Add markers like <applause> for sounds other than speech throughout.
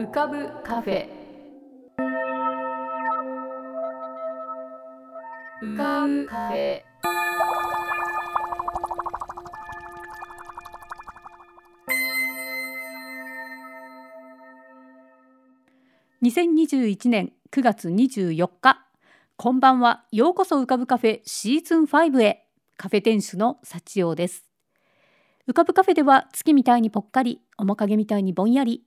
浮かぶカフェ。浮かぶカフェ。2021年9月24日。こんばんは。ようこそ浮かぶカフェシーズン5へ。カフェ店主の幸男です。浮かぶカフェでは月みたいにぽっかり面影みたいにぼんやり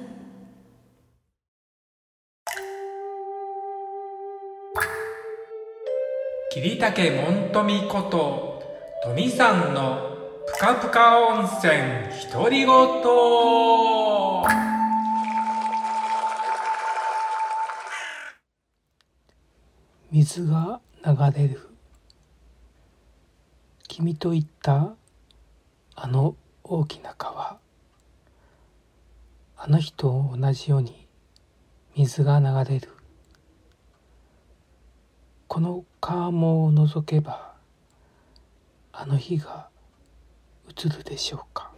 桐竹門富こと富さんのぷかぷか温泉独り言。水が流れる。君と言ったあの大きな川。あの日と同じように水が流れる。この川面を覗けばあの日が映るでしょうか。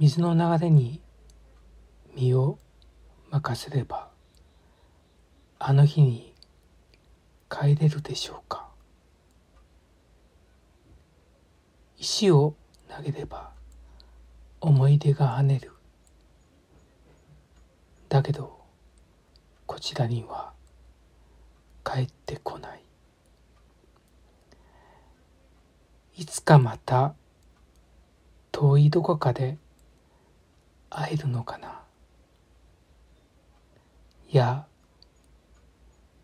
水の流れに身を任せればあの日に帰れるでしょうか。石を投げれば思い出が跳ねる。だけどこちらには帰ってこない。いつかまた遠いどこかで会えるのかな。いや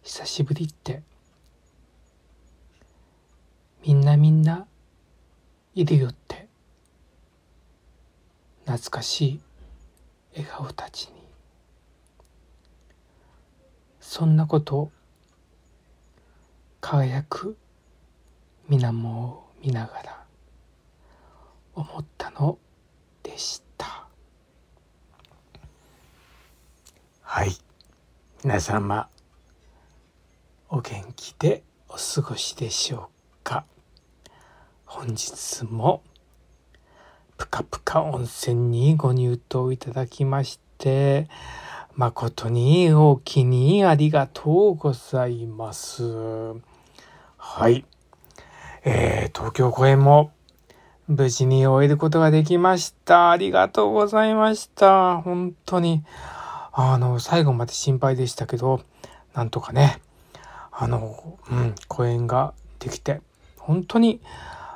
久しぶりって。みんなみんないるよって。懐かしい笑顔たちに。そんなこと輝く水面を見ながら思ったのでした。はい。皆様お元気でお過ごしでしょうか？本日もぷかぷか温泉にご入湯いただきまして誠にお気にありがとうございます。はい。えー、東京公演も無事に終えることができました。ありがとうございました。本当に、あの、最後まで心配でしたけど、なんとかね、あの、うん、公演ができて、本当に、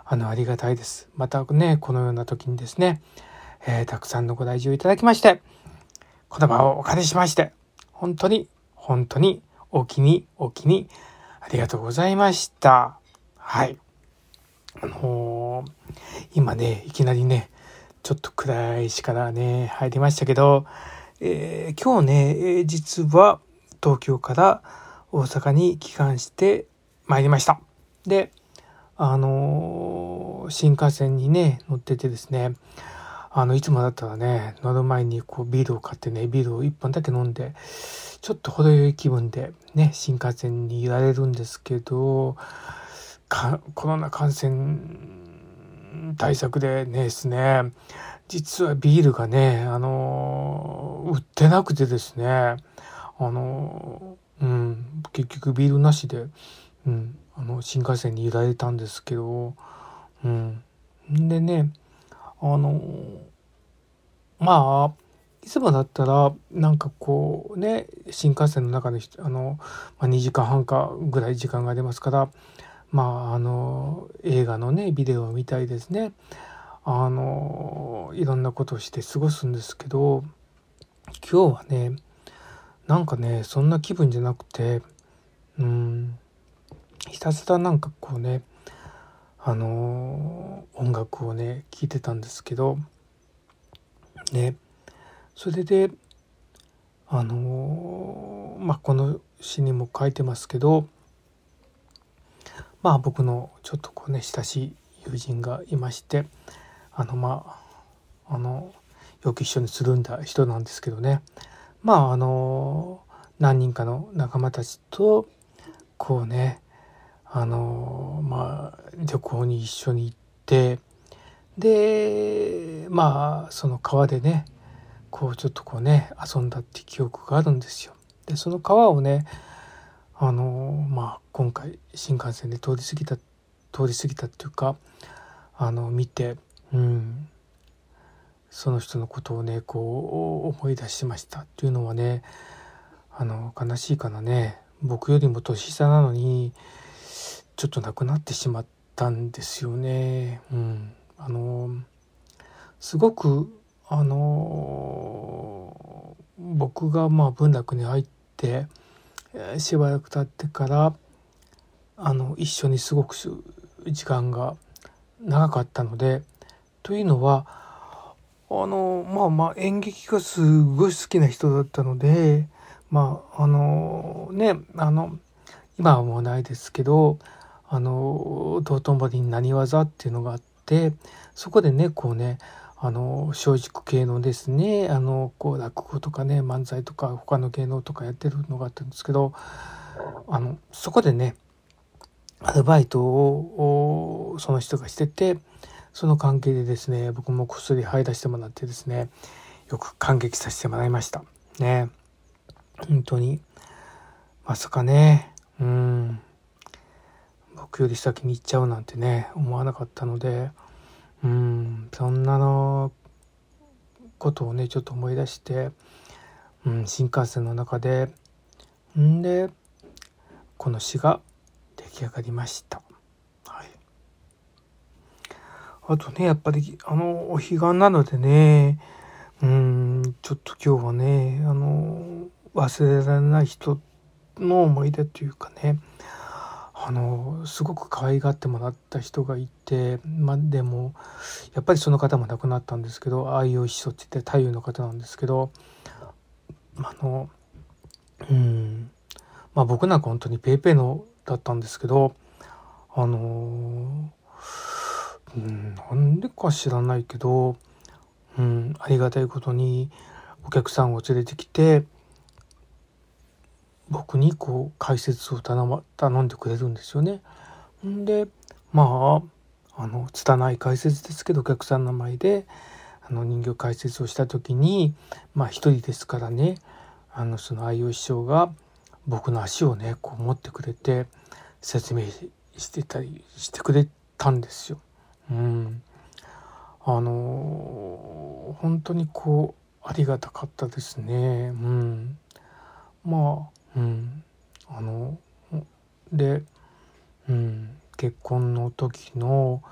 あの、ありがたいです。またね、このような時にですね、えー、たくさんのご来場いただきまして、この場をお借りしまして、本当に、本当に、お気に、お気に、ありがとうございました。はい。あのー、今ね、いきなりね、ちょっと暗いしからね、入りましたけど、えー、今日ね、実は東京から大阪に帰還して参りました。で、あのー、新幹線にね、乗っててですね、あの、いつもだったらね、乗る前にこうビールを買ってね、ビールを1本だけ飲んで、ちょっと程よい気分でね、新幹線にいられるんですけど、コロナ感染対策でねですね、実はビールがね、あの、売ってなくてですね、あの、うん、結局ビールなしで、うん、あの、新幹線にいられたんですけど、うん。でね、あの、まあ、いつもだったらなんかこうね新幹線の中であの、まあ、2時間半かぐらい時間がありますからまああの映画のねビデオを見たいですね。あのいろんなことをして過ごすんですけど今日はねなんかねそんな気分じゃなくてうんひたすらなんかこうねあの音楽をね聴いてたんですけどねそれであのまあこの詩にも書いてますけどまあ僕のちょっとこうね親しい友人がいましてあのまああのよく一緒につるんだ人なんですけどね。まああの何人かの仲間たちとこうねあのまあ旅行に一緒に行ってでまあその川でねこうちょっとこうね遊んだって記憶があるんですよ。でその川をねあのまあ今回新幹線で通り過ぎた通り過ぎたっていうかあの見て、うん、その人のことをねこう思い出しましたっていうのはねあの悲しいかなね僕よりも年下なのにちょっと亡くなってしまったんですよね。うん、あのすごくあの僕がまあ文楽に入ってしばらく経ってからあの一緒にすごく時間が長かったのでというのはあのまあまあ演劇がすごい好きな人だったのでまああのねあの今はもうないですけどあの道頓堀に何技っていうのがあってそこでねこうねあの松竹系のですねあのこう落語とかね漫才とか他の芸能とかやってるのがあったんですけどあのそこでねアルバイトをその人がしててその関係でですね僕もこっそり入らせてもらってですねよく感激させてもらいました。ね。本当に。まさかね。うん。僕より先に行っちゃうなんてね思わなかったのでうんそんなのことをねちょっと思い出して、うん、新幹線の中でんでこの詩が出来上がりました。はい、あとねやっぱりあのお彼岸なのでねうんちょっと今日はねあの忘れられない人の思い出というかねあのすごく可愛がってもらった人がいて、まあ、でもやっぱりその方も亡くなったんですけど愛用秘書って言って太陽の方なんですけどあのうんまあ僕なんか本当に paypay のだったんですけどあのうんなんでか知らないけど、うん、ありがたいことにお客さんを連れてきて僕にこう解説を頼,、ま、頼んでくれるんですよね。んでまああの拙い解説ですけどお客さんの前であの人形解説をした時にまあ一人ですからねあのその愛用師匠が僕の足をねこう持ってくれて説明してたりしてくれたんですよ。うん、あの本当にこうありがたかったですね。うん、まあうん、あので、うん、結婚の時の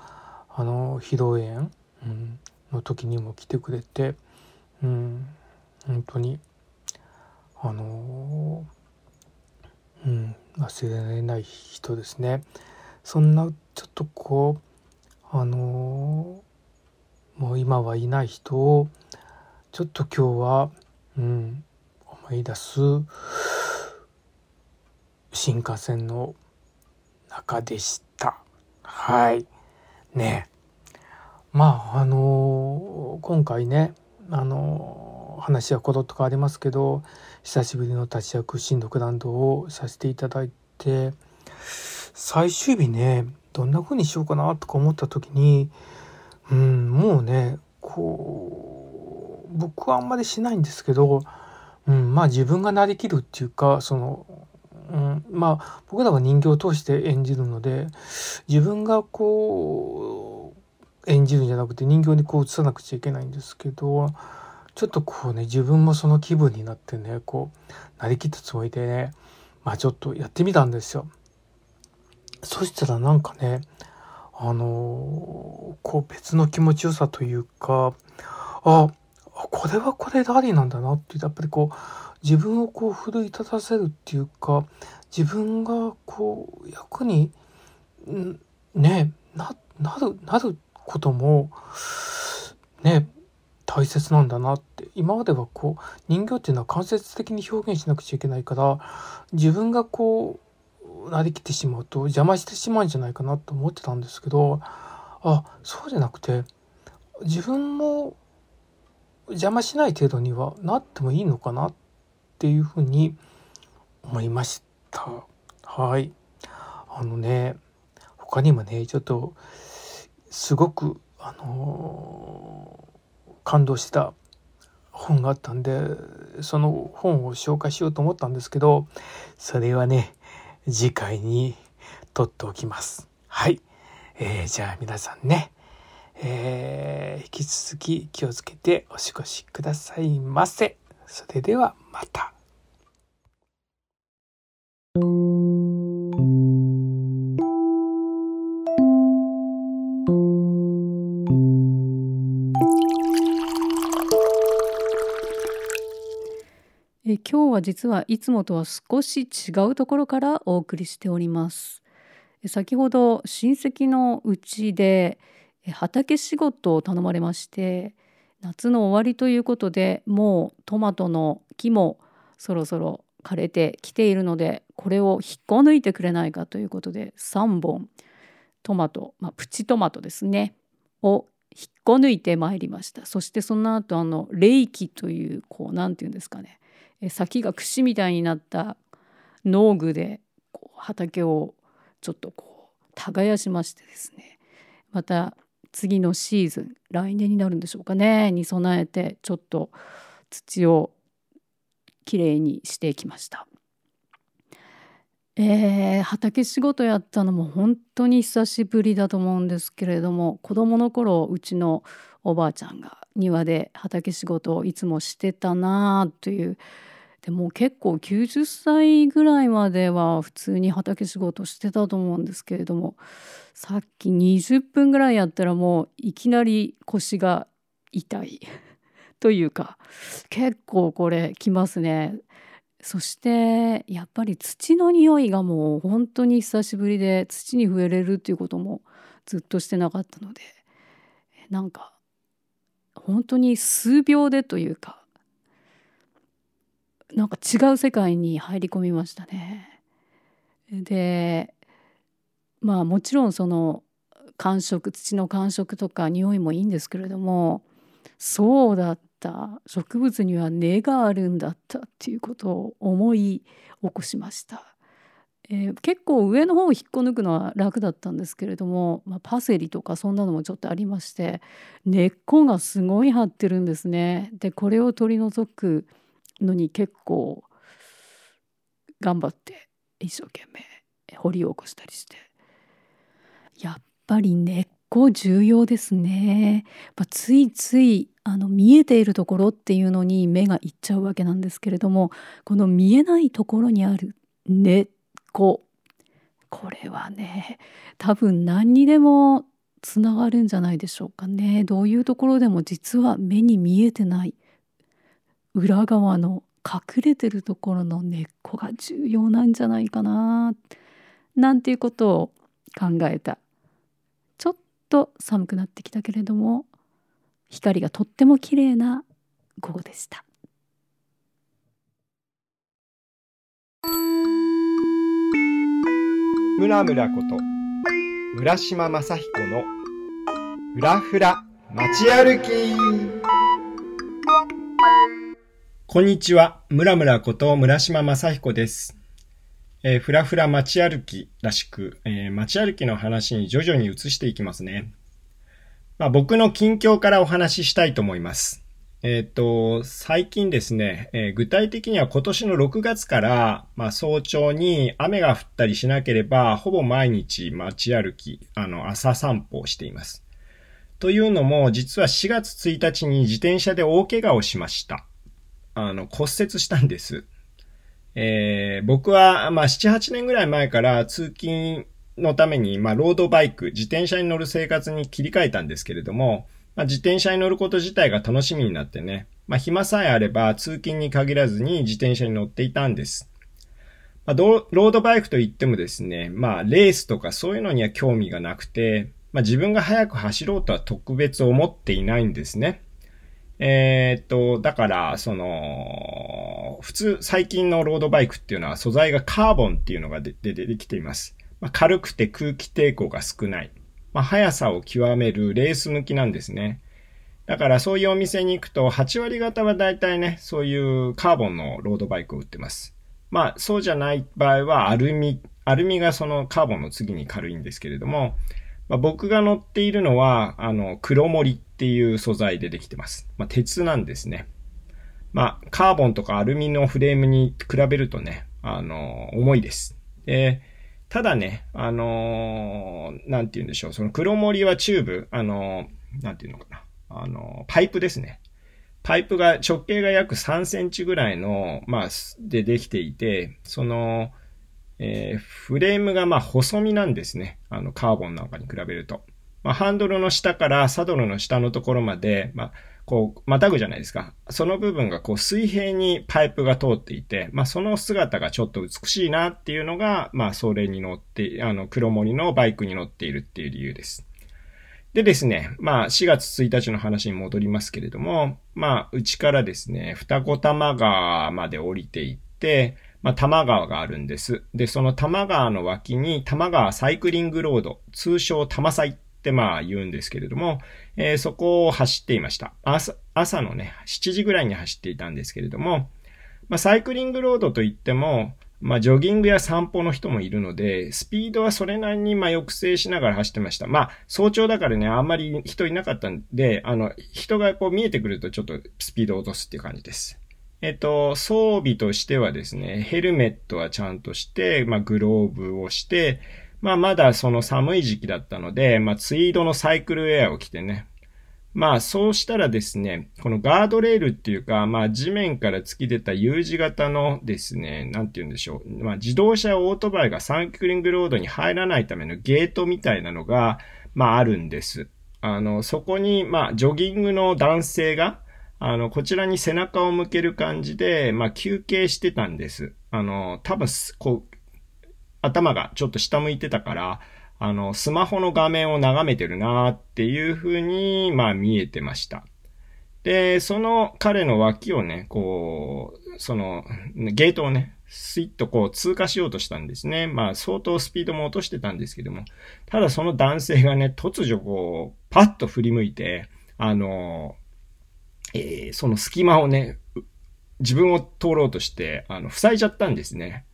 あの披露宴、うん、の時にも来てくれて、うん、本当にあの、うん、忘れられない人ですね。そんなちょっとこうあのもう今はいない人をちょっと今日は、うん、思い出す新幹線の中でした。はい。ねまああのー、今回ねあのー、話はころっと変わりますけど久しぶりの立ち役新読ランドをさせていただいて最終日ねどんな風にしようかなとか思った時にうんもうねこう僕はあんまりしないんですけど、うん、まあ自分がなりきるっていうかそのまあ僕らは人形を通して演じるので自分がこう演じるんじゃなくて人形にこう映さなくちゃいけないんですけどちょっとこうね自分もその気分になってねこうなりきったつもりでねまあちょっとやってみたんですよ。そしたらなんかねあのこう別の気持ちよさというかあこれはこれでありなんだなってやっぱりこう自分をこう奮い立たせるっていうか自分がこう役にねななるなることもね大切なんだなって今まではこう人形っていうのは間接的に表現しなくちゃいけないから自分がこうなりきってしまうと邪魔してしまうんじゃないかなと思ってたんですけどあそうじゃなくて自分も邪魔しない程度にはなってもいいのかなっていうふうに思いました。はい。あのね、他にもね、ちょっとすごく、あのー、感動した本があったんで、その本を紹介しようと思ったんですけど、それはね、次回に取っておきます。はい。えー、じゃあ皆さんね、えー、引き続き気をつけてお過ごしくださいませ。それではまた。今日は実はいつもとは少し違うところからお送りしております。先ほど親戚のうちで畑仕事を頼まれまして夏の終わりということでもうトマトの木もそろそろ枯れてきているのでこれを引っこ抜いてくれないかということで3本トマト、まあ、プチトマトですねを引っこ抜いてまいりましたそしてその後あの冷気というこう何て言うんですかね先が串みたいになった農具でこう畑をちょっとこう耕しましてですねまた次のシーズン来年になるんでしょうかねに備えてちょっと土をきれいにしてきました。えー、畑仕事やったのも本当に久しぶりだと思うんですけれども子どもの頃うちのおばあちゃんが庭で畑仕事をいつもしてたなあというでも結構90歳ぐらいまでは普通に畑仕事してたと思うんですけれどもさっき20分ぐらいやったらもういきなり腰が痛い <laughs> というか結構これきますね。そしてやっぱり土の匂いがもう本当に久しぶりで土に触れれるっていうこともずっとしてなかったのでなんか本当に数秒でというかなんか違う世界に入り込みましたね。でまあもちろんその感触土の感触とか匂いもいいんですけれどもそうだった植物には根があるんだったっていうことを思い起こしました。えー、結構上の方を引っこ抜くのは楽だったんですけれども、まあ、パセリとかそんなのもちょっとありまして根っこがすごい張ってるんですね。でこれを取り除くのに結構頑張って一生懸命掘り起こしたりして。やっぱり根っこ重要ですね。ついついあの見えているところっていうのに目がいっちゃうわけなんですけれどもこの見えないところにある根っここれはね多分何にでもつながるんじゃないでしょうかね。どういうところでも実は目に見えてない。裏側の隠れてるところの根っこが重要なんじゃないかななんていうことを考えたちょっと寒くなってきたけれども光がとっても綺麗な午後でした。村村こと浦島正彦のふらふら街歩きこんにちは。村村こと村島正彦です。えー、ふらふら街歩きらしく、えー、街歩きの話に徐々に移していきますね。まあ、僕の近況からお話ししたいと思います。えっ、ー、と、最近ですね、えー、具体的には今年の6月から、まあ、早朝に雨が降ったりしなければ、ほぼ毎日街歩き、あの、朝散歩をしています。というのも、実は4月1日に自転車で大怪我をしました。あの、骨折したんです。えー、僕は、まあ、7、8年ぐらい前から通勤のために、まあ、ロードバイク、自転車に乗る生活に切り替えたんですけれども、まあ、自転車に乗ること自体が楽しみになってね、まあ、暇さえあれば通勤に限らずに自転車に乗っていたんです。まあ、ロードバイクといってもですね、まあ、レースとかそういうのには興味がなくて、まあ、自分が速く走ろうとは特別思っていないんですね。えー、っと、だから、その、普通、最近のロードバイクっていうのは素材がカーボンっていうのが出てきています。まあ、軽くて空気抵抗が少ない。まあ、速さを極めるレース向きなんですね。だからそういうお店に行くと、8割方は大体ね、そういうカーボンのロードバイクを売ってます。まあ、そうじゃない場合はアルミ、アルミがそのカーボンの次に軽いんですけれども、まあ、僕が乗っているのは、あの、黒森っていう素材でできてます。まあ、鉄なんですね。まあ、カーボンとかアルミのフレームに比べるとね、あの、重いです。で、ただね、あのなんて言うんでしょう、その黒森はチューブ、あのなんて言うのかな、あのパイプですね。パイプが直径が約3センチぐらいの、まあ、でできていて、その、えー、フレームがまあ細身なんですね。あの、カーボンなんかに比べると。まあ、ハンドルの下からサドルの下のところまで、まあ、こう、またぐじゃないですか。その部分がこう水平にパイプが通っていて、まあその姿がちょっと美しいなっていうのが、まあそれに乗って、あの、黒森のバイクに乗っているっていう理由です。でですね、まあ4月1日の話に戻りますけれども、まあうちからですね、二子玉川まで降りていって、まあ、玉川があるんです。で、その玉川の脇に玉川サイクリングロード、通称玉サイってまあ言うんですけれども、えー、そこを走っていました。朝、朝のね、7時ぐらいに走っていたんですけれども、まあ、サイクリングロードといっても、まあ、ジョギングや散歩の人もいるので、スピードはそれなりに、ま、抑制しながら走ってました。まあ、早朝だからね、あんまり人いなかったんで、あの、人がこう見えてくるとちょっとスピードを落とすっていう感じです。えっと、装備としてはですね、ヘルメットはちゃんとして、まあ、グローブをして、まあ、まだその寒い時期だったので、まあ、ツイードのサイクルウェアを着てね。まあ、そうしたらですね、このガードレールっていうか、まあ、地面から突き出た U 字型のですね、なんて言うんでしょう。まあ、自動車オートバイがサンクリングロードに入らないためのゲートみたいなのが、まあ、あるんです。あの、そこに、まあ、ジョギングの男性が、あの、こちらに背中を向ける感じで、まあ、休憩してたんです。あの、多分、こう、頭がちょっと下向いてたから、あの、スマホの画面を眺めてるなっていう風に、まあ、見えてました。で、その彼の脇をね、こう、その、ゲートをね、スイッとこう通過しようとしたんですね。まあ相当スピードも落としてたんですけども、ただその男性がね、突如こう、パッと振り向いて、あの、えー、その隙間をね、自分を通ろうとして、あの、塞いじゃったんですね。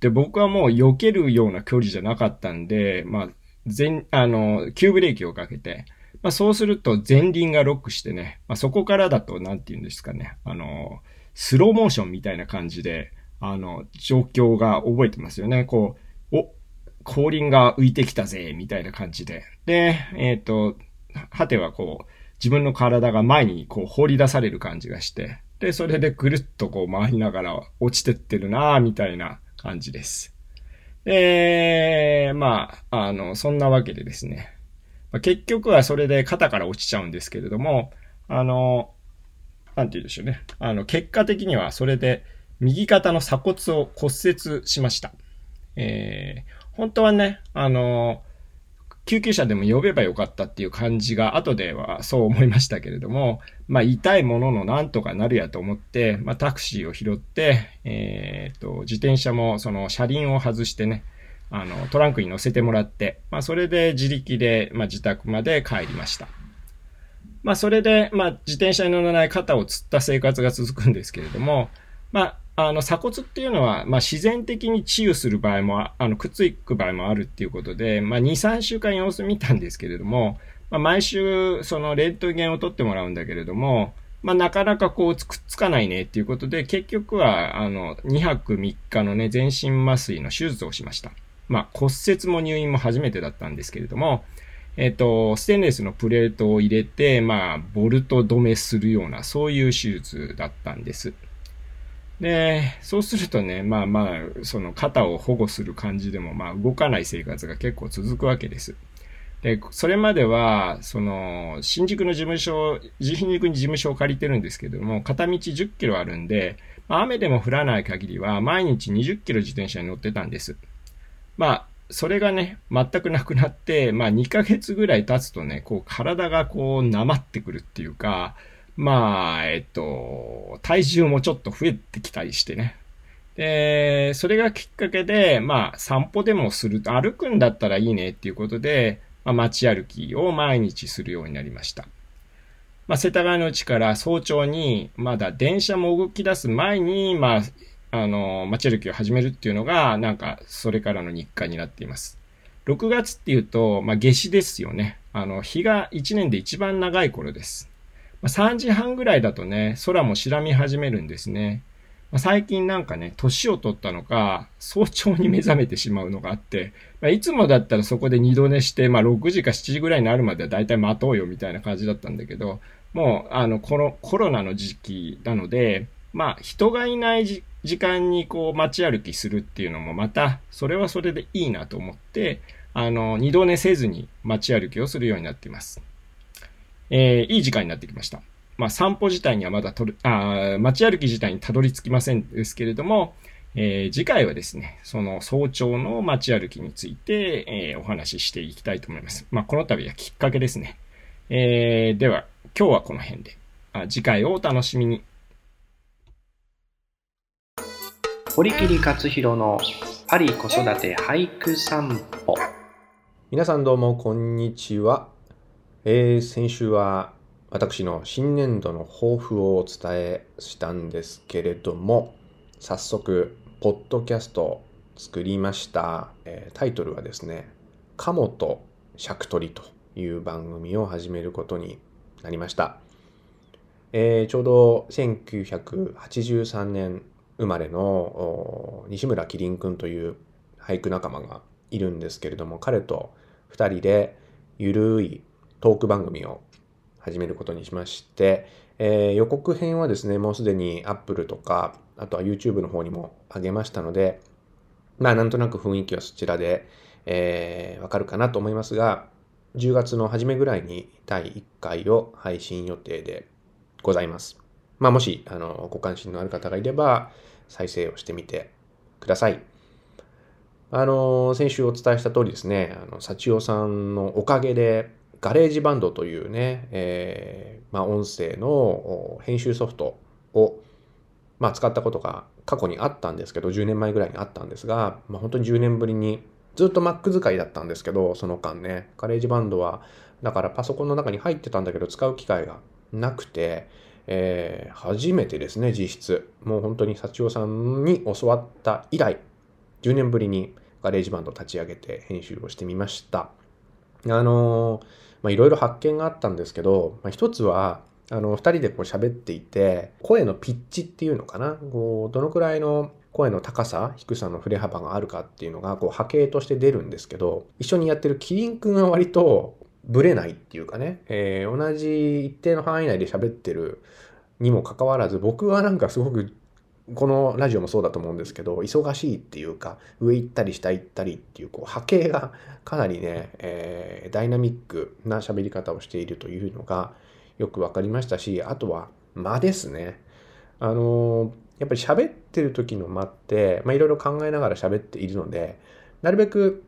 で、僕はもう避けるような距離じゃなかったんで、まあ、全、あの、急ブレーキをかけて、まあそうすると前輪がロックしてね、まあそこからだと、なんて言うんですかね、あの、スローモーションみたいな感じで、あの、状況が覚えてますよね。こう、お、後輪が浮いてきたぜ、みたいな感じで。で、えっ、ー、と、果てはこう、自分の体が前にこう放り出される感じがして、で、それでぐるっとこう回りながら落ちてってるなぁ、みたいな感じです。で、まあ、あの、そんなわけでですね。まあ、結局はそれで肩から落ちちゃうんですけれども、あの、なんて言うでしょうね。あの、結果的にはそれで右肩の鎖骨を骨折しました。えー、本当はね、あの、救急車でも呼べばよかったっていう感じが後ではそう思いましたけれども、<laughs> まあ痛いもののなんとかなるやと思って、まあタクシーを拾って、えっ、と、自転車もその車輪を外してね、あの、トランクに乗せてもらって、まあそれで自力で、まあ自宅まで帰りました。まあそれで、まあ自転車に乗らない肩をつった生活が続くんですけれども、まああの、鎖骨っていうのは、まあ、自然的に治癒する場合も、あの、くっつく場合もあるっていうことで、まあ、2、3週間様子見たんですけれども、まあ、毎週、その、レントゲンを取ってもらうんだけれども、まあ、なかなかこう、くっつかないねっていうことで、結局は、あの、2泊3日のね、全身麻酔の手術をしました。まあ、骨折も入院も初めてだったんですけれども、えっ、と、ステンレスのプレートを入れて、まあ、ボルト止めするような、そういう手術だったんです。で、そうするとね、まあまあ、その肩を保護する感じでも、まあ動かない生活が結構続くわけです。で、それまでは、その、新宿の事務所、新宿に事務所を借りてるんですけども、片道10キロあるんで、雨でも降らない限りは、毎日20キロ自転車に乗ってたんです。まあ、それがね、全くなくなって、まあ2ヶ月ぐらい経つとね、こう体がこうなまってくるっていうか、まあ、えっと、体重もちょっと増えてきたりしてね。で、それがきっかけで、まあ、散歩でもすると、歩くんだったらいいねっていうことで、まあ、街歩きを毎日するようになりました。まあ、世田谷のうちから早朝に、まだ電車も動き出す前に、まあ、あの、街歩きを始めるっていうのが、なんか、それからの日課になっています。6月っていうと、まあ、夏至ですよね。あの、日が1年で一番長い頃です。ま、3時半ぐらいだとね、空も白み始めるんですね。まあ、最近なんかね、年を取ったのか、早朝に目覚めてしまうのがあって、まあ、いつもだったらそこで二度寝して、まあ、6時か7時ぐらいになるまでは大体待とうよみたいな感じだったんだけど、もう、あの、このコロナの時期なので、まあ、人がいない時間にこう街歩きするっていうのもまた、それはそれでいいなと思って、あの、二度寝せずに街歩きをするようになっています。えー、いい時間になってきました。まあ、散歩自体にはまだとる、あ街歩き自体にたどり着きませんですけれども、えー、次回はですね、その早朝の街歩きについて、えー、お話ししていきたいと思います。まあ、この度はきっかけですね。えー、では、今日はこの辺で。あ次回をお楽しみに。堀切克弘のパリ子育て俳句散歩皆さんどうもこんにちは、えー、先週は私の新年度の抱負をお伝えしたんですけれども早速ポッドキャストを作りました、えー、タイトルはですね「鴨と尺取り」という番組を始めることになりました、えー、ちょうど1983年生まれの西村麒麟君という俳句仲間がいるんですけれども彼と2人でゆるいトーク番組を始めることにしまして、えー、予告編はですねもうすでに Apple とかあとは YouTube の方にも上げましたのでまあなんとなく雰囲気はそちらで、えー、わかるかなと思いますが10月の初めぐらいに第1回を配信予定でございます。まあ、もしあのご関心のある方がいれば再生をしてみてください。あの、先週お伝えした通りですね、あの、幸代さんのおかげで、ガレージバンドというね、えー、まあ、音声の編集ソフトを、まあ、使ったことが過去にあったんですけど、10年前ぐらいにあったんですが、まあ、本当に10年ぶりに、ずっと Mac 使いだったんですけど、その間ね、ガレージバンドは、だからパソコンの中に入ってたんだけど、使う機会がなくて、えー、初めてですね、実質。もう本当に幸代さんに教わった以来、10年ぶりにガレージバンドを立ち上げて編集をしてみました。あのー、いろいろ発見があったんですけど、まあ、一つは、あの、二人でこう喋っていて、声のピッチっていうのかな？こう、どのくらいの声の高さ、低さの振れ幅があるかっていうのが、こう、波形として出るんですけど、一緒にやってるキリンくんは割とブレないっていうかね、えー、同じ一定の範囲内で喋ってるにもかかわらず、僕はなんかすごく、このラジオもそうだと思うんですけど、忙しいっていうか、上行ったり下行ったりっていう、こう波形がかなりね、えー、ダイナミックな喋り方をしているというのがよく分かりましたし、あとは間ですね。あのー、やっぱり喋ってる時の間って、まあ、いろいろ考えながら喋っているので、なるべく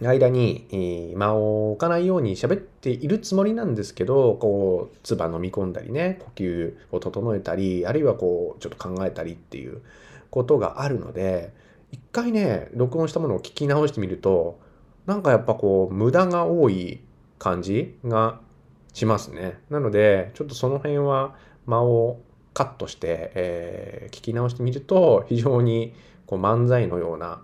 間に間を置かないように喋っているつもりなんですけど、こう、唾飲み込んだりね、呼吸を整えたり、あるいはこう、ちょっと考えたりっていうことがあるので、一回ね、録音したものを聞き直してみると、なんかやっぱこう、無駄が多い感じがしますね。なので、ちょっとその辺は間をカットして、えー、聞き直してみると、非常にこう漫才のような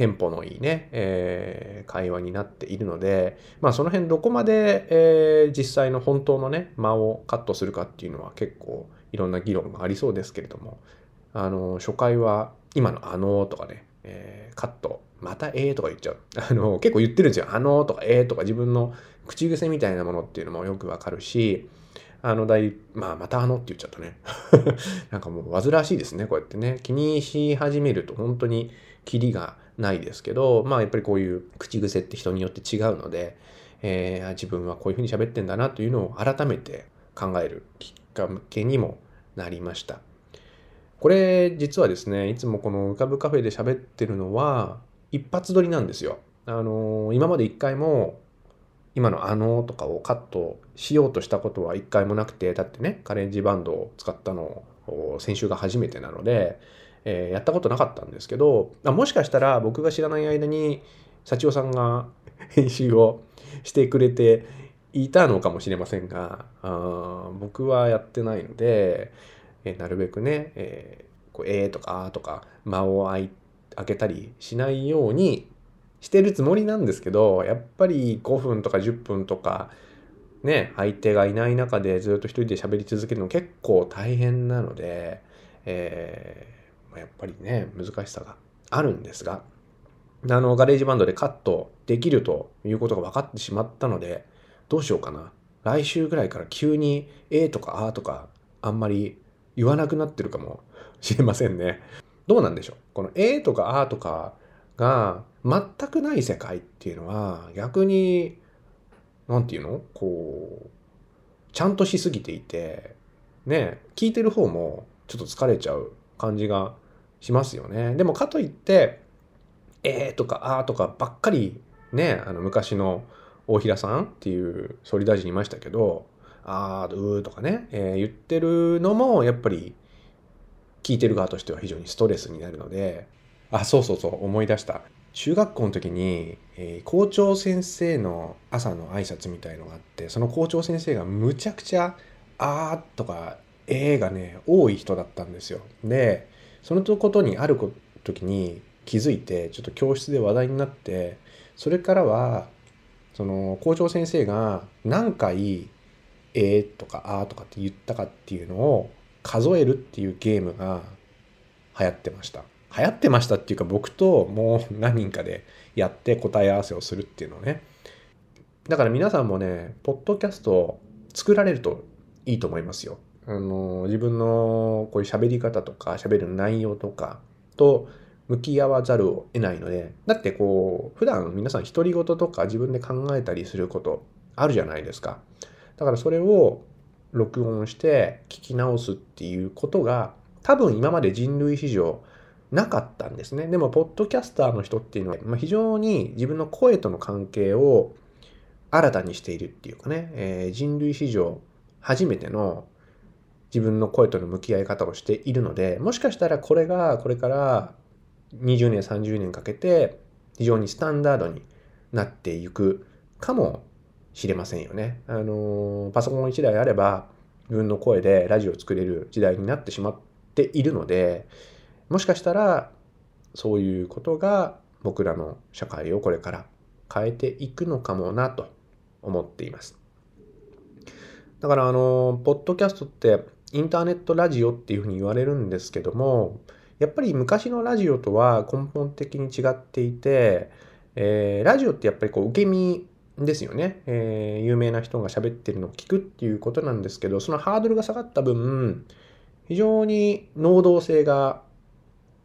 テンポのいいね、えー、会話になっているので、まあその辺どこまで、えー、実際の本当のね、間をカットするかっていうのは結構いろんな議論がありそうですけれども、あの、初回は今のあのーとかね、えー、カット、またえーとか言っちゃう。<laughs> あの、結構言ってるんですよ。あのとかえーとか自分の口癖みたいなものっていうのもよくわかるし、あの、大、まあ、またあのって言っちゃったね。<laughs> なんかもう煩わしいですね、こうやってね。気にし始めると本当にキリがないですけど、まあやっぱりこういう口癖って人によって違うので、えー、自分はこういうふうに喋ってんだなというのを改めて考えるきっかけにもなりました。これ実はですね、いつもこの浮かぶカフェで喋ってるのは一発撮りなんですよ。あのー、今まで一回も今の「あの」とかをカットしようとしたことは一回もなくてだってねカレッジバンドを使ったのを先週が初めてなので、えーやったことなかったんですけどあもしかしたら僕が知らない間に幸代さんが <laughs> 編集をしてくれていたのかもしれませんがあ僕はやってないので、えーなるべくね「えーこうえー」とか「あ」とか間を空い開けたりしないようにしてるつもりなんですけどやっぱり5分とか10分とかね相手がいない中でずっと一人で喋り続けるの結構大変なので、えーやっぱりね難しさがあるんですがあのガレージバンドでカットできるということが分かってしまったのでどうしようかな。来週ぐらいから急に「え」とか「あ」とかあんまり言わなくなってるかもしれませんね。どうなんでしょう。この「え」とか「あ」とかが全くない世界っていうのは逆に何て言うの？こうちゃんとしすぎていてね聞いてる方もちょっと疲れちゃう感じがしますよね。でもかといって「えー」とか「あー」とかばっかりねあの昔の大平さんっていう総理大臣いましたけど「あー」「うー」とかね、えー言ってるのもやっぱり聞いてる側としては非常にストレスになるのであそうそうそう思い出した中学校の時に、えー校長先生の朝の挨拶みたいのがあってその校長先生がむちゃくちゃ「あー」とか「えー」がね多い人だったんですよ。でそのことにある時に気づいてちょっと教室で話題になってそれからはその校長先生が何回「えー」とか「あー」とかって言ったかっていうのを数えるっていうゲームが流行ってました。流行ってましたっていうか僕ともう何人かでやって答え合わせをするっていうのをね。だから皆さんもねポッドキャストを作られるといいと思いますよ。あの自分のこういう喋り方とか喋る内容とかと向き合わざるを得ないのでだってこう普段皆さん独り言とか自分で考えたりすることあるじゃないですかだからそれを録音して聞き直すっていうことが多分今まで人類史上なかったんですね。でも、ポッドキャスターの人っていうのは、ま、非常に自分の声との関係を新たにしているっていうかね、えー人類史上初めての自分の声との向き合い方をしているので、もしかしたらこれがこれから20年、30年かけて非常にスタンダードになっていくかもしれませんよね。あのパソコン1台あれば自分の声でラジオを作れる時代になってしまっているので、もしかしたらそういうことが僕らの社会をこれから変えていくのかもなと思っています。だからあの、ポッドキャストってインターネットラジオっていうふうに言われるんですけども、やっぱり昔のラジオとは根本的に違っていて、えーラジオってやっぱりこう受け身ですよね、えー有名な人が喋ってるのを聞くっていうことなんですけど、そのハードルが下がった分、非常に能動性が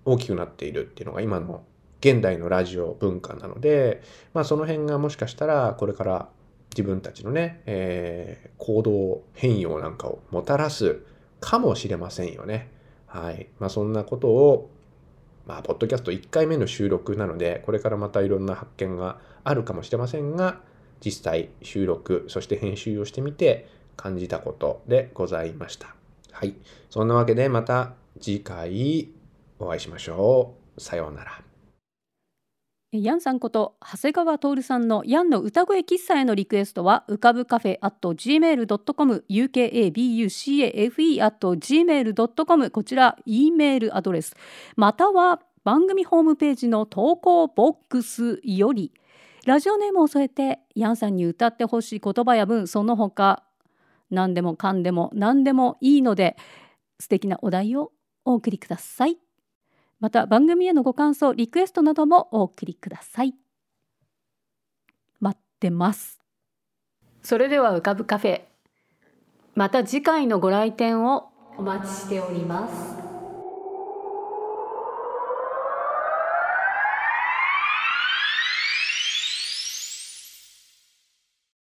大きくなっているっていうのが今の現代のラジオ文化なので、まあその辺がもしかしたらこれから自分たちのね、えー行動変容なんかをもたらすかもしれませんよね。はい。まあそんなことを、まあ、ポッドキャスト1回目の収録なので、これからまたいろんな発見があるかもしれませんが、実際収録、そして編集をしてみて感じたことでございました。はい。そんなわけでまた次回お会いしましょう。さようなら。ヤンさんこと長谷川徹さんのヤンの歌声喫茶へのリクエストは浮かぶカフェ at gmail.com ukabucafe at gmail.com こちら E メールアドレスまたは番組ホームページの投稿ボックスよりラジオネームを添えてヤンさんに歌ってほしい言葉や文その他何でもかんでも何でもいいので素敵なお題をお送りください。また番組へのご感想リクエストなどもお送りください。待ってます。それでは浮かぶカフェ。また次回のご来店をお待ちしております。